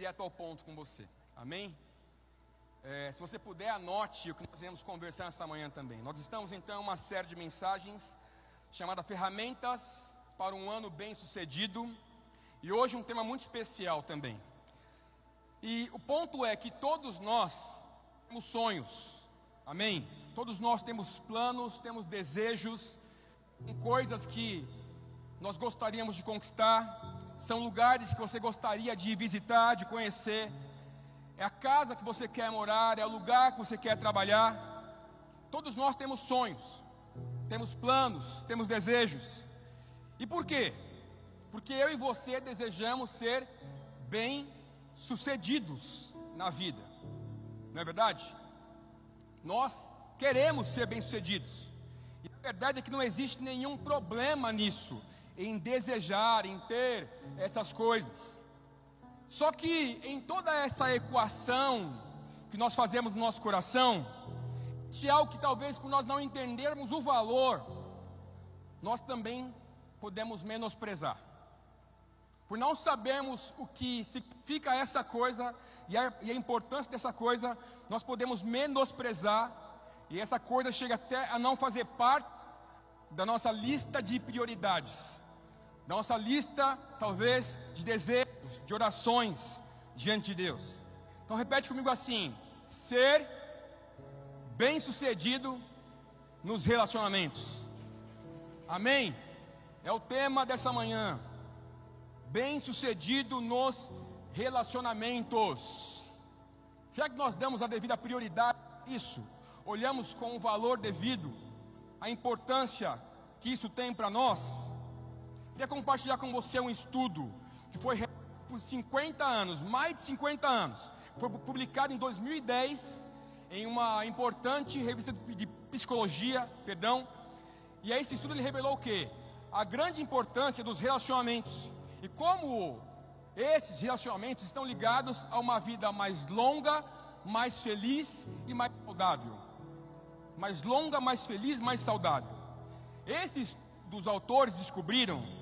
direto ao ponto com você. Amém? É, se você puder, anote o que nós iremos conversar essa manhã também. Nós estamos então em uma série de mensagens chamada Ferramentas para um ano bem sucedido. E hoje um tema muito especial também. E o ponto é que todos nós temos sonhos, amém? Todos nós temos planos, temos desejos, coisas que nós gostaríamos de conquistar, são lugares que você gostaria de visitar, de conhecer, é a casa que você quer morar, é o lugar que você quer trabalhar. Todos nós temos sonhos, temos planos, temos desejos. E por quê? Porque eu e você desejamos ser bem-sucedidos na vida, não é verdade? Nós queremos ser bem-sucedidos, e a verdade é que não existe nenhum problema nisso, em desejar, em ter essas coisas. Só que em toda essa equação que nós fazemos no nosso coração, de algo que talvez por nós não entendermos o valor, nós também podemos menosprezar. Por não sabermos o que significa essa coisa e a, e a importância dessa coisa, nós podemos menosprezar, e essa coisa chega até a não fazer parte da nossa lista de prioridades da nossa lista, talvez, de desejos, de orações diante de Deus. Então repete comigo assim: ser bem-sucedido nos relacionamentos. Amém? É o tema dessa manhã. Bem-sucedido nos relacionamentos. Será que nós damos a devida prioridade a isso? Olhamos com o valor devido, a importância que isso tem para nós? Queria compartilhar com você um estudo que foi por 50 anos, mais de 50 anos. Foi publicado em 2010 em uma importante revista de psicologia, perdão. E aí esse estudo ele revelou o que? A grande importância dos relacionamentos e como esses relacionamentos estão ligados a uma vida mais longa, mais feliz e mais saudável. Mais longa, mais feliz, mais saudável. Esses dos autores descobriram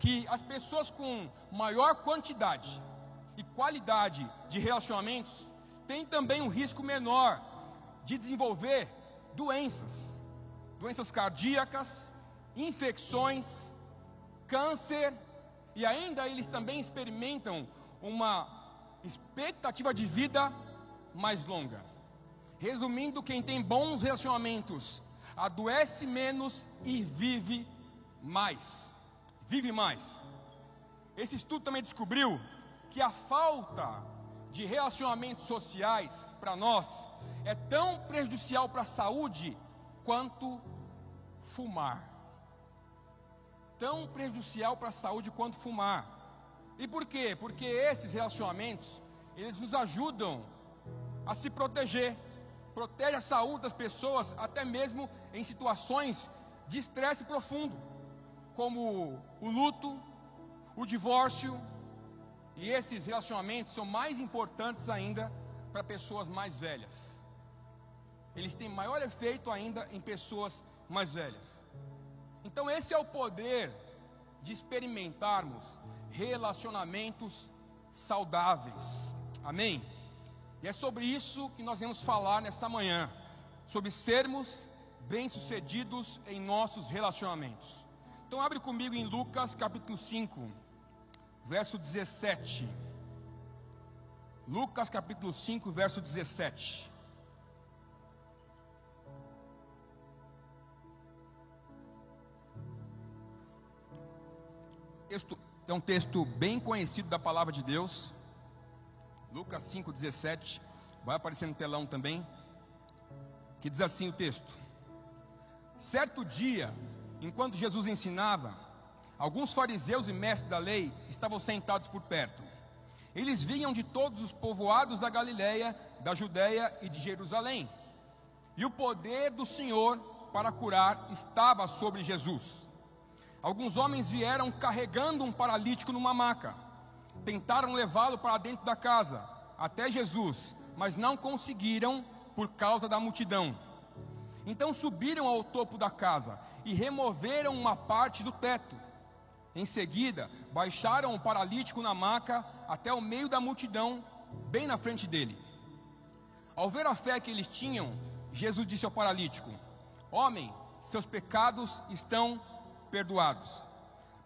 que as pessoas com maior quantidade e qualidade de relacionamentos têm também um risco menor de desenvolver doenças, doenças cardíacas, infecções, câncer, e ainda eles também experimentam uma expectativa de vida mais longa. Resumindo, quem tem bons relacionamentos adoece menos e vive mais vive mais. Esse estudo também descobriu que a falta de relacionamentos sociais para nós é tão prejudicial para a saúde quanto fumar. Tão prejudicial para a saúde quanto fumar. E por quê? Porque esses relacionamentos, eles nos ajudam a se proteger. Protege a saúde das pessoas até mesmo em situações de estresse profundo como o luto, o divórcio, e esses relacionamentos são mais importantes ainda para pessoas mais velhas. Eles têm maior efeito ainda em pessoas mais velhas. Então, esse é o poder de experimentarmos relacionamentos saudáveis. Amém? E é sobre isso que nós vamos falar nessa manhã, sobre sermos bem-sucedidos em nossos relacionamentos. Então abre comigo em Lucas capítulo 5, verso 17. Lucas capítulo 5, verso 17. Texto, é um texto bem conhecido da palavra de Deus. Lucas 5, 17. Vai aparecer no telão também. Que diz assim o texto: Certo dia, Enquanto Jesus ensinava, alguns fariseus e mestres da lei estavam sentados por perto. Eles vinham de todos os povoados da Galiléia, da Judéia e de Jerusalém. E o poder do Senhor para curar estava sobre Jesus. Alguns homens vieram carregando um paralítico numa maca. Tentaram levá-lo para dentro da casa, até Jesus, mas não conseguiram por causa da multidão. Então subiram ao topo da casa e removeram uma parte do teto. Em seguida, baixaram o paralítico na maca até o meio da multidão, bem na frente dele. Ao ver a fé que eles tinham, Jesus disse ao paralítico: Homem, seus pecados estão perdoados.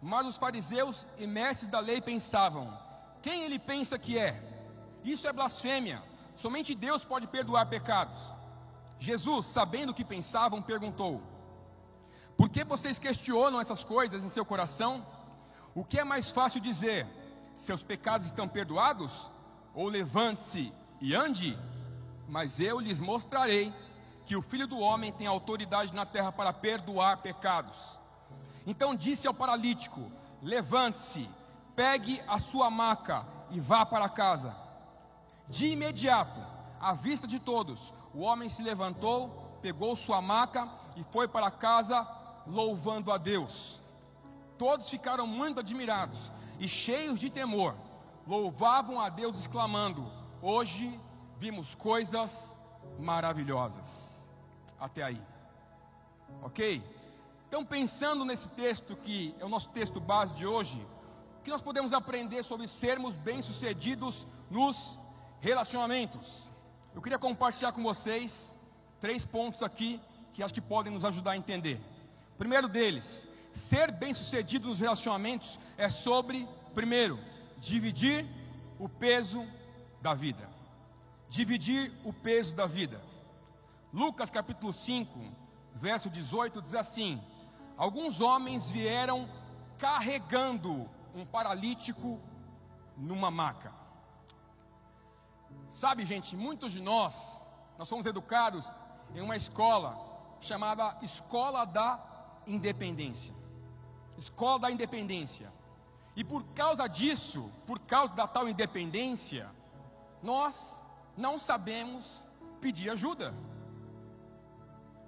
Mas os fariseus e mestres da lei pensavam: Quem ele pensa que é? Isso é blasfêmia. Somente Deus pode perdoar pecados. Jesus, sabendo o que pensavam, perguntou: Por que vocês questionam essas coisas em seu coração? O que é mais fácil dizer? Seus pecados estão perdoados? Ou levante-se e ande? Mas eu lhes mostrarei que o filho do homem tem autoridade na terra para perdoar pecados. Então disse ao paralítico: Levante-se, pegue a sua maca e vá para casa. De imediato, à vista de todos, o homem se levantou, pegou sua maca e foi para casa, louvando a Deus. Todos ficaram muito admirados e cheios de temor, louvavam a Deus, exclamando: Hoje vimos coisas maravilhosas. Até aí, ok? Então, pensando nesse texto que é o nosso texto base de hoje, o que nós podemos aprender sobre sermos bem-sucedidos nos relacionamentos? Eu queria compartilhar com vocês três pontos aqui que acho que podem nos ajudar a entender. Primeiro deles, ser bem-sucedido nos relacionamentos é sobre, primeiro, dividir o peso da vida. Dividir o peso da vida. Lucas capítulo 5, verso 18 diz assim: Alguns homens vieram carregando um paralítico numa maca. Sabe, gente, muitos de nós, nós somos educados em uma escola chamada Escola da Independência. Escola da Independência. E por causa disso, por causa da tal independência, nós não sabemos pedir ajuda.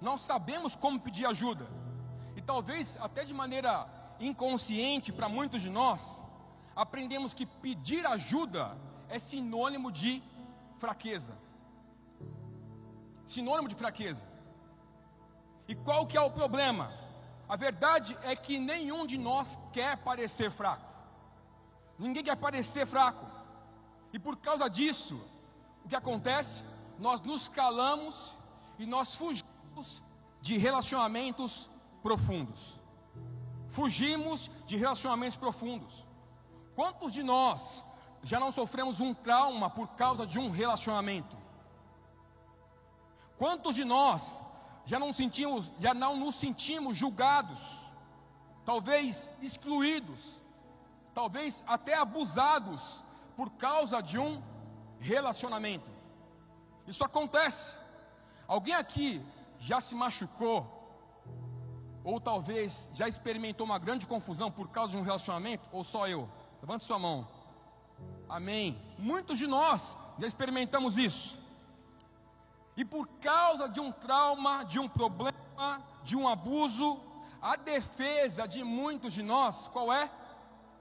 Não sabemos como pedir ajuda. E talvez até de maneira inconsciente para muitos de nós, aprendemos que pedir ajuda é sinônimo de fraqueza. Sinônimo de fraqueza. E qual que é o problema? A verdade é que nenhum de nós quer parecer fraco. Ninguém quer parecer fraco. E por causa disso, o que acontece? Nós nos calamos e nós fugimos de relacionamentos profundos. Fugimos de relacionamentos profundos. Quantos de nós já não sofremos um trauma por causa de um relacionamento? Quantos de nós já não sentimos, já não nos sentimos julgados, talvez excluídos, talvez até abusados por causa de um relacionamento? Isso acontece. Alguém aqui já se machucou ou talvez já experimentou uma grande confusão por causa de um relacionamento, ou só eu? Levante sua mão. Amém. Muitos de nós já experimentamos isso. E por causa de um trauma, de um problema, de um abuso, a defesa de muitos de nós, qual é?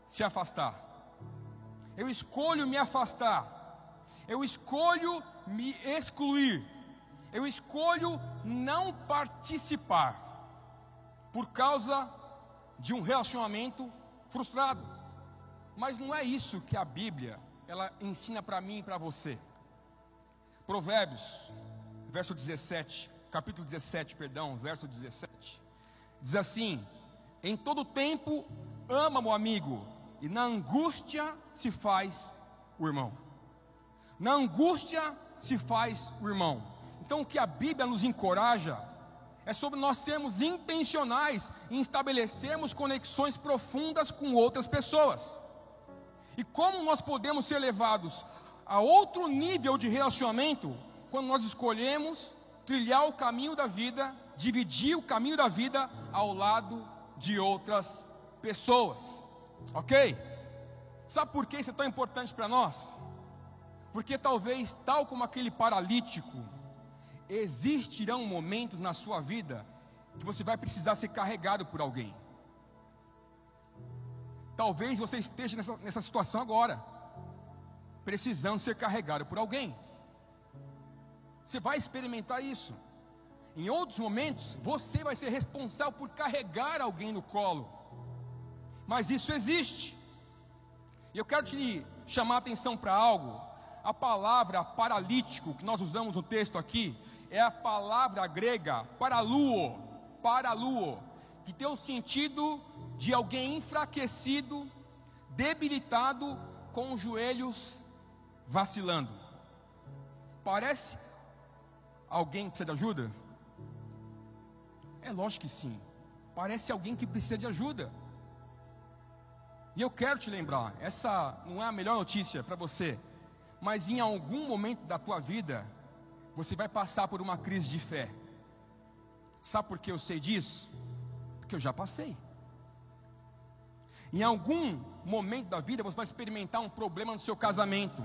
Se afastar. Eu escolho me afastar. Eu escolho me excluir. Eu escolho não participar por causa de um relacionamento frustrado. Mas não é isso que a Bíblia ela ensina para mim e para você. Provérbios, verso 17, capítulo 17, perdão, verso 17. Diz assim: Em todo tempo ama o amigo, e na angústia se faz o irmão. Na angústia se faz o irmão. Então o que a Bíblia nos encoraja é sobre nós sermos intencionais em estabelecermos conexões profundas com outras pessoas. E como nós podemos ser levados a outro nível de relacionamento quando nós escolhemos trilhar o caminho da vida, dividir o caminho da vida ao lado de outras pessoas. Ok? Sabe por que isso é tão importante para nós? Porque talvez, tal como aquele paralítico, existirão momentos na sua vida que você vai precisar ser carregado por alguém. Talvez você esteja nessa, nessa situação agora, precisando ser carregado por alguém. Você vai experimentar isso. Em outros momentos, você vai ser responsável por carregar alguém no colo. Mas isso existe. E eu quero te chamar a atenção para algo. A palavra paralítico que nós usamos no texto aqui é a palavra grega paraluo, paraluo, que tem o sentido de alguém enfraquecido, debilitado, com os joelhos vacilando. Parece alguém que precisa de ajuda? É lógico que sim. Parece alguém que precisa de ajuda. E eu quero te lembrar, essa não é a melhor notícia para você, mas em algum momento da tua vida, você vai passar por uma crise de fé. Sabe por que eu sei disso? Porque eu já passei. Em algum momento da vida você vai experimentar um problema no seu casamento.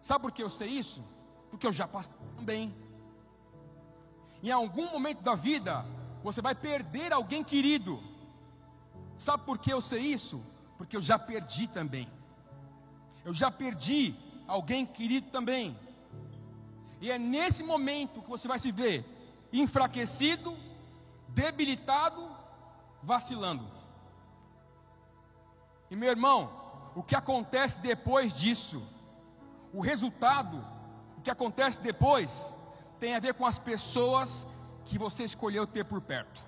Sabe por que eu sei isso? Porque eu já passei também. Em algum momento da vida você vai perder alguém querido. Sabe por que eu sei isso? porque eu já perdi também. Eu já perdi alguém querido também. E é nesse momento que você vai se ver enfraquecido, debilitado, vacilando. E meu irmão, o que acontece depois disso, o resultado, o que acontece depois, tem a ver com as pessoas que você escolheu ter por perto.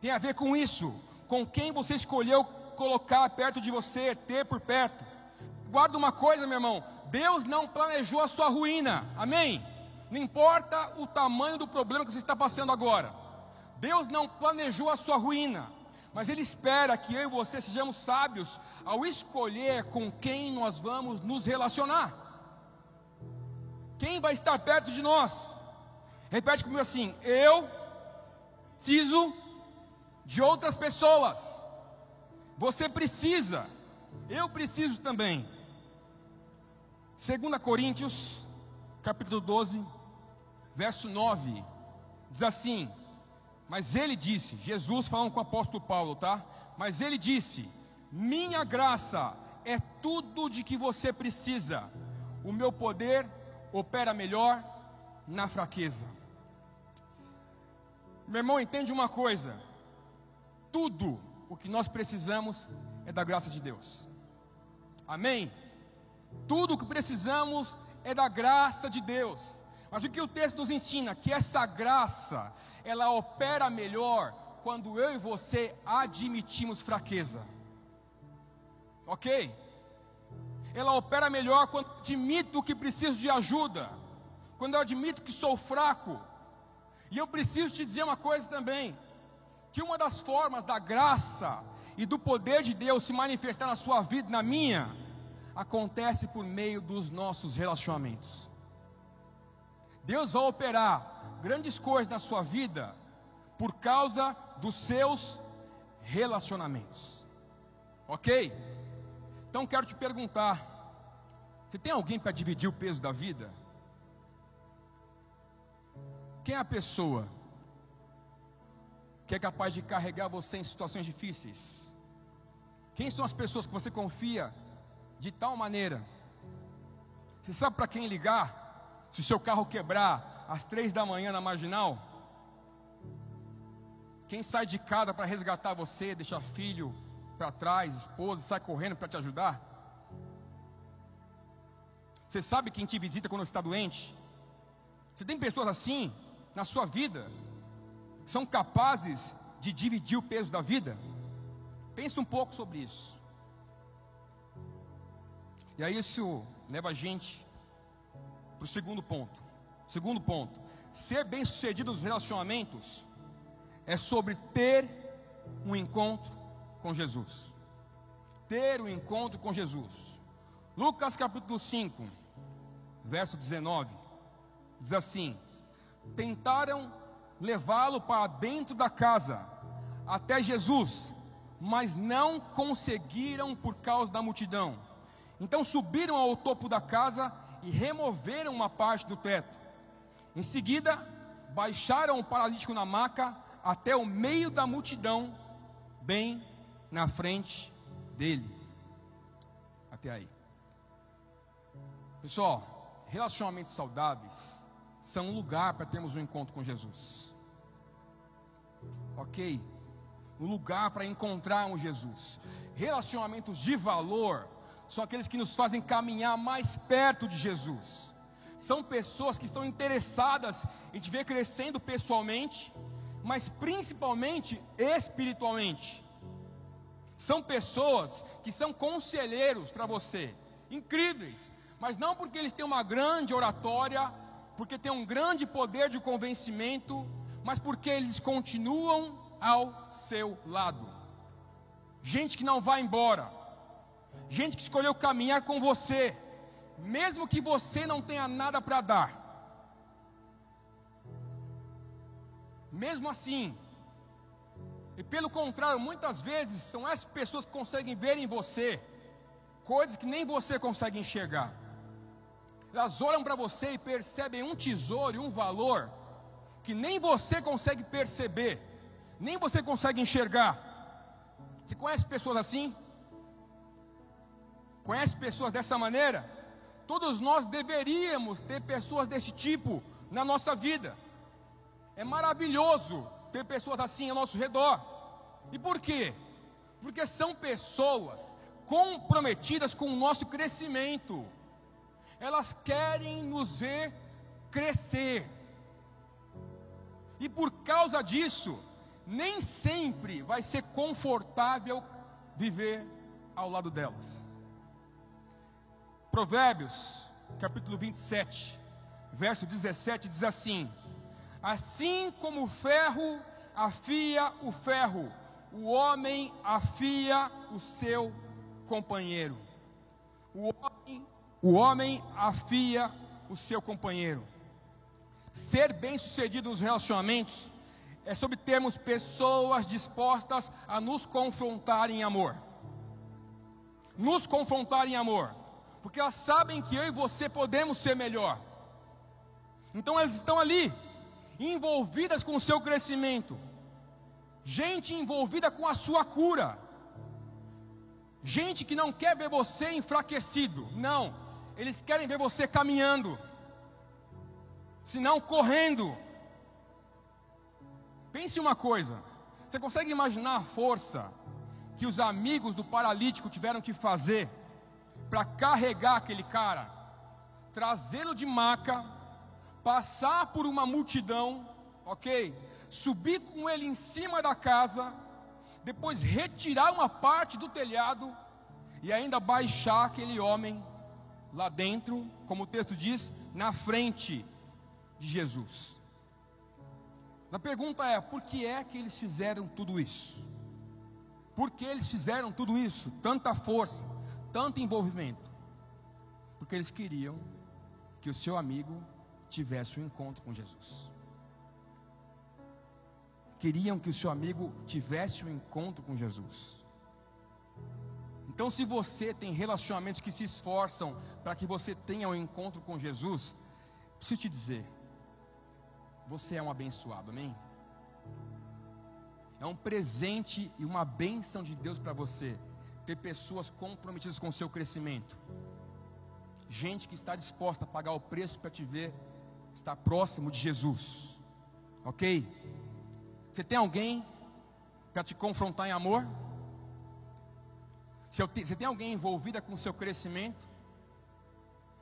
Tem a ver com isso com quem você escolheu colocar perto de você, ter por perto. Guarda uma coisa, meu irmão: Deus não planejou a sua ruína, amém? Não importa o tamanho do problema que você está passando agora, Deus não planejou a sua ruína, mas Ele espera que eu e você sejamos sábios ao escolher com quem nós vamos nos relacionar. Quem vai estar perto de nós? Repete comigo assim: eu preciso de outras pessoas. Você precisa, eu preciso também. 2 Coríntios, capítulo 12, verso 9, diz assim: Mas ele disse, Jesus falando com o apóstolo Paulo, tá? Mas ele disse: Minha graça é tudo de que você precisa, o meu poder opera melhor na fraqueza. Meu irmão, entende uma coisa: tudo o que nós precisamos é da graça de Deus. Amém? Tudo o que precisamos é da graça de Deus. Mas o que o texto nos ensina? Que essa graça, ela opera melhor quando eu e você admitimos fraqueza. Ok? Ela opera melhor quando eu admito que preciso de ajuda. Quando eu admito que sou fraco. E eu preciso te dizer uma coisa também que uma das formas da graça e do poder de Deus se manifestar na sua vida, na minha, acontece por meio dos nossos relacionamentos. Deus vai operar grandes coisas na sua vida por causa dos seus relacionamentos. Ok? Então quero te perguntar: você tem alguém para dividir o peso da vida? Quem é a pessoa que é capaz de carregar você em situações difíceis? Quem são as pessoas que você confia de tal maneira? Você sabe para quem ligar? Se seu carro quebrar às três da manhã na marginal? Quem sai de casa para resgatar você, deixar filho para trás, esposa, sai correndo para te ajudar? Você sabe quem te visita quando está doente? Você tem pessoas assim na sua vida? são capazes de dividir o peso da vida? Pense um pouco sobre isso. E aí isso leva a gente para o segundo ponto. Segundo ponto, ser bem sucedido nos relacionamentos é sobre ter um encontro com Jesus. Ter um encontro com Jesus. Lucas capítulo 5, verso 19, diz assim: Tentaram levá-lo para dentro da casa, até Jesus, mas não conseguiram por causa da multidão. Então subiram ao topo da casa e removeram uma parte do teto. Em seguida, baixaram o paralítico na maca até o meio da multidão, bem na frente dele. Até aí. Pessoal, relacionamentos saudáveis são um lugar para termos um encontro com Jesus. Ok? um lugar para encontrarmos Jesus. Relacionamentos de valor são aqueles que nos fazem caminhar mais perto de Jesus. São pessoas que estão interessadas em te ver crescendo pessoalmente, mas principalmente espiritualmente. São pessoas que são conselheiros para você, incríveis, mas não porque eles têm uma grande oratória, porque têm um grande poder de convencimento, mas porque eles continuam ao seu lado. Gente que não vai embora, gente que escolheu caminhar com você, mesmo que você não tenha nada para dar. Mesmo assim, e pelo contrário, muitas vezes são as pessoas que conseguem ver em você coisas que nem você consegue enxergar. Elas olham para você e percebem um tesouro e um valor que nem você consegue perceber, nem você consegue enxergar. Você conhece pessoas assim? Conhece pessoas dessa maneira? Todos nós deveríamos ter pessoas desse tipo na nossa vida. É maravilhoso ter pessoas assim ao nosso redor. E por quê? Porque são pessoas comprometidas com o nosso crescimento. Elas querem nos ver crescer. E por causa disso, nem sempre vai ser confortável viver ao lado delas. Provérbios, capítulo 27, verso 17 diz assim: Assim como o ferro afia o ferro, o homem afia o seu companheiro. O homem, o homem afia o seu companheiro. Ser bem-sucedido nos relacionamentos é sobre termos pessoas dispostas a nos confrontar em amor. Nos confrontar em amor porque elas sabem que eu e você podemos ser melhor. Então elas estão ali, envolvidas com o seu crescimento, gente envolvida com a sua cura, gente que não quer ver você enfraquecido, não, eles querem ver você caminhando, se não correndo. Pense uma coisa, você consegue imaginar a força que os amigos do paralítico tiveram que fazer? Para carregar aquele cara, trazê-lo de maca, passar por uma multidão, ok? Subir com ele em cima da casa, depois retirar uma parte do telhado e ainda baixar aquele homem lá dentro, como o texto diz, na frente de Jesus. A pergunta é: por que é que eles fizeram tudo isso? Por que eles fizeram tudo isso? Tanta força tanto envolvimento? Porque eles queriam que o seu amigo tivesse um encontro com Jesus. Queriam que o seu amigo tivesse um encontro com Jesus. Então, se você tem relacionamentos que se esforçam para que você tenha um encontro com Jesus, preciso te dizer, você é um abençoado, amém? É um presente e uma bênção de Deus para você ter pessoas comprometidas com o seu crescimento. Gente que está disposta a pagar o preço para te ver estar próximo de Jesus. Ok? Você tem alguém para te confrontar em amor? Você tem alguém envolvida com o seu crescimento?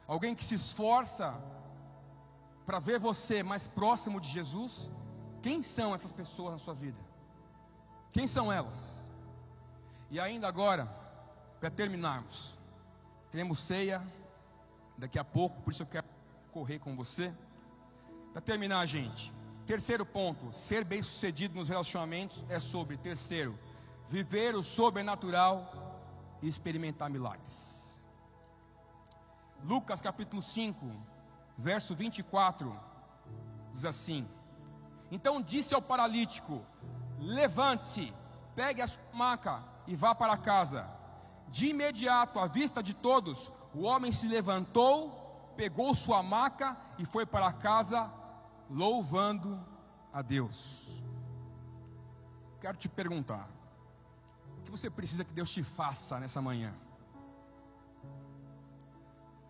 Alguém que se esforça para ver você mais próximo de Jesus? Quem são essas pessoas na sua vida? Quem são elas? E ainda agora, para terminarmos, teremos ceia daqui a pouco, por isso eu quero correr com você. Para terminar, gente, terceiro ponto: ser bem sucedido nos relacionamentos é sobre, terceiro, viver o sobrenatural e experimentar milagres. Lucas capítulo 5, verso 24, diz assim: Então disse ao paralítico: Levante-se, pegue a sua maca e vá para casa. De imediato, à vista de todos, o homem se levantou, pegou sua maca e foi para casa, louvando a Deus. Quero te perguntar: o que você precisa que Deus te faça nessa manhã?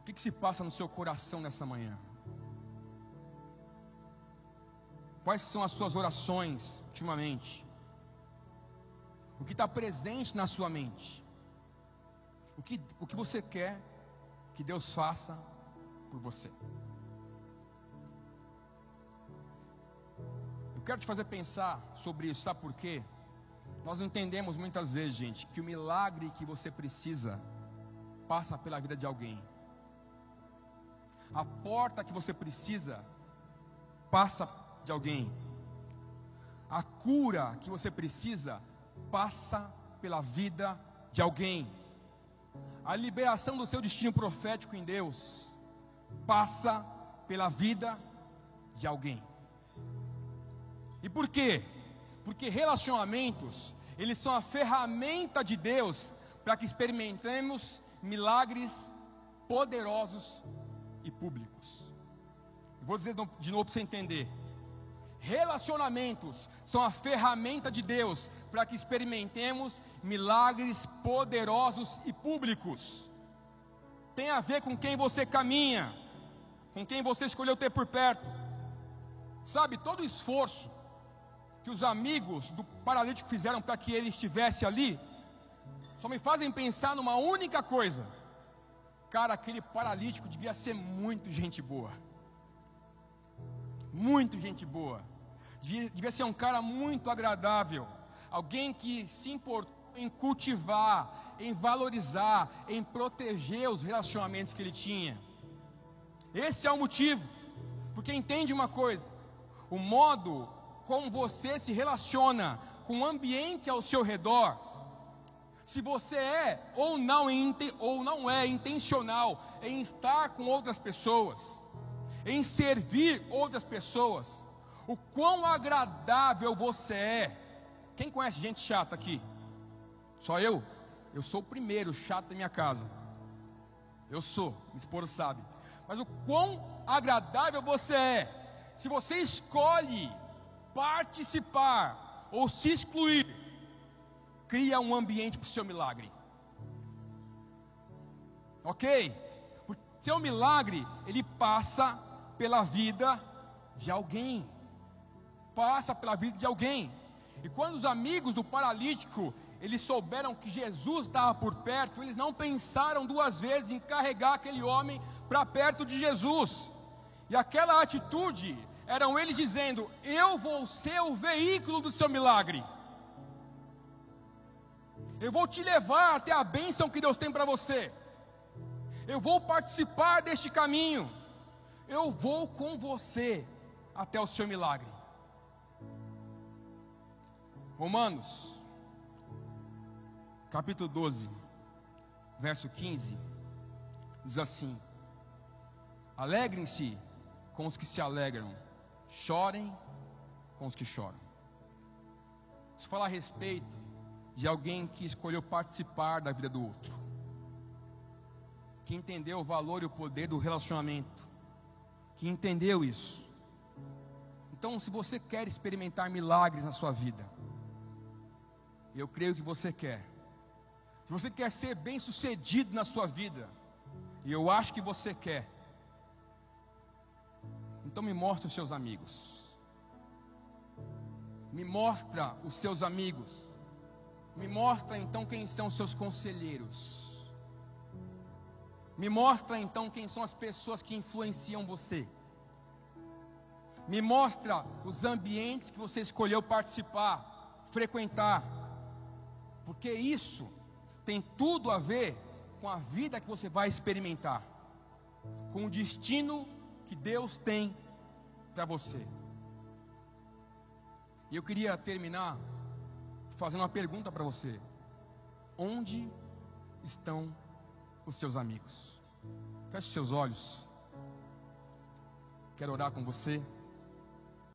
O que, que se passa no seu coração nessa manhã? Quais são as suas orações ultimamente? O que está presente na sua mente, o que, o que você quer que Deus faça por você. Eu quero te fazer pensar sobre isso, sabe por quê? Nós entendemos muitas vezes, gente, que o milagre que você precisa passa pela vida de alguém. A porta que você precisa passa de alguém. A cura que você precisa passa pela vida de alguém. A liberação do seu destino profético em Deus passa pela vida de alguém. E por quê? Porque relacionamentos, eles são a ferramenta de Deus para que experimentemos milagres poderosos e públicos. vou dizer de novo para você entender. Relacionamentos são a ferramenta de Deus para que experimentemos milagres poderosos e públicos. Tem a ver com quem você caminha, com quem você escolheu ter por perto. Sabe, todo o esforço que os amigos do paralítico fizeram para que ele estivesse ali, só me fazem pensar numa única coisa. Cara, aquele paralítico devia ser muito gente boa. Muito gente boa. Devia, ser um cara muito agradável. Alguém que se importou em cultivar, em valorizar, em proteger os relacionamentos que ele tinha. Esse é o motivo. Porque entende uma coisa: o modo como você se relaciona com o ambiente ao seu redor, se você é ou não, ou não é intencional em estar com outras pessoas, em servir outras pessoas, o quão agradável você é. Quem conhece gente chata aqui? Só eu? Eu sou o primeiro chato da minha casa. Eu sou, minha esposa sabe. Mas o quão agradável você é, se você escolhe participar ou se excluir, cria um ambiente para o seu milagre. Ok? Seu milagre, ele passa pela vida de alguém. Passa pela vida de alguém. E quando os amigos do paralítico, eles souberam que Jesus estava por perto, eles não pensaram duas vezes em carregar aquele homem para perto de Jesus. E aquela atitude eram eles dizendo: Eu vou ser o veículo do seu milagre. Eu vou te levar até a bênção que Deus tem para você. Eu vou participar deste caminho. Eu vou com você até o seu milagre. Romanos, capítulo 12, verso 15, diz assim: Alegrem-se com os que se alegram chorem com os que choram. Isso fala a respeito de alguém que escolheu participar da vida do outro, que entendeu o valor e o poder do relacionamento, que entendeu isso. Então, se você quer experimentar milagres na sua vida, eu creio que você quer. Se você quer ser bem sucedido na sua vida, e eu acho que você quer, então me mostre os seus amigos. Me mostra os seus amigos. Me mostra então quem são os seus conselheiros. Me mostra então quem são as pessoas que influenciam você. Me mostra os ambientes que você escolheu participar, frequentar. Porque isso tem tudo a ver com a vida que você vai experimentar, com o destino que Deus tem para você. E eu queria terminar fazendo uma pergunta para você: onde estão os seus amigos? Feche seus olhos. Quero orar com você.